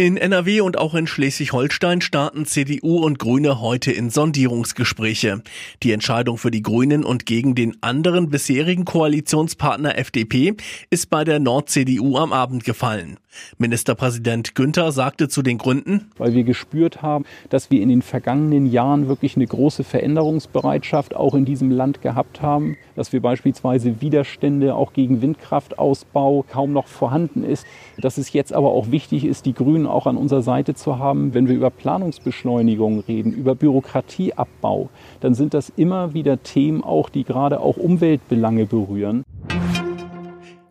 In NRW und auch in Schleswig-Holstein starten CDU und Grüne heute in Sondierungsgespräche. Die Entscheidung für die Grünen und gegen den anderen bisherigen Koalitionspartner FDP ist bei der Nord-CDU am Abend gefallen. Ministerpräsident Günther sagte zu den Gründen, weil wir gespürt haben, dass wir in den vergangenen Jahren wirklich eine große Veränderungsbereitschaft auch in diesem Land gehabt haben, dass wir beispielsweise Widerstände auch gegen Windkraftausbau kaum noch vorhanden ist, dass es jetzt aber auch wichtig ist, die Grünen auch an unserer Seite zu haben, wenn wir über Planungsbeschleunigung reden, über Bürokratieabbau, dann sind das immer wieder Themen auch, die gerade auch Umweltbelange berühren.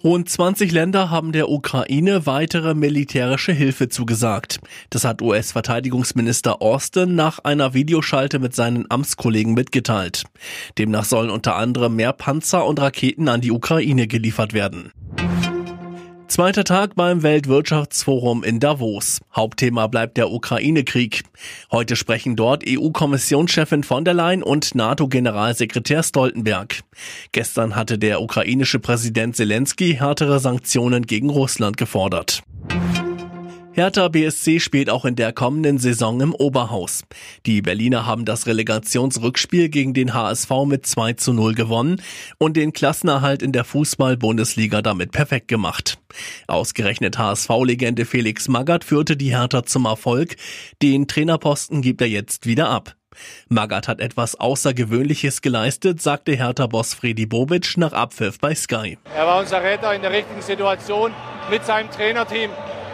Rund 20 Länder haben der Ukraine weitere militärische Hilfe zugesagt. Das hat US-Verteidigungsminister Austin nach einer Videoschalte mit seinen Amtskollegen mitgeteilt. Demnach sollen unter anderem mehr Panzer und Raketen an die Ukraine geliefert werden. Zweiter Tag beim Weltwirtschaftsforum in Davos. Hauptthema bleibt der Ukraine-Krieg. Heute sprechen dort EU-Kommissionschefin von der Leyen und NATO-Generalsekretär Stoltenberg. Gestern hatte der ukrainische Präsident Zelensky härtere Sanktionen gegen Russland gefordert. Hertha BSC spielt auch in der kommenden Saison im Oberhaus. Die Berliner haben das Relegationsrückspiel gegen den HSV mit 2 zu 0 gewonnen und den Klassenerhalt in der Fußball-Bundesliga damit perfekt gemacht. Ausgerechnet HSV-Legende Felix Magath führte die Hertha zum Erfolg. Den Trainerposten gibt er jetzt wieder ab. Magath hat etwas Außergewöhnliches geleistet, sagte Hertha-Boss Fredi Bobic nach Abpfiff bei Sky. Er war unser Retter in der richtigen Situation mit seinem Trainerteam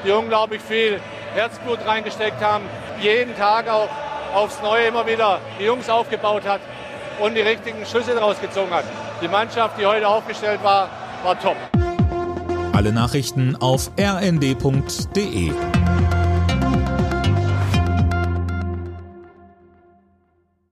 die unglaublich viel Herzblut reingesteckt haben, jeden Tag auch aufs Neue immer wieder die Jungs aufgebaut hat und die richtigen Schüsse daraus gezogen hat. Die Mannschaft, die heute aufgestellt war, war top. Alle Nachrichten auf rnd.de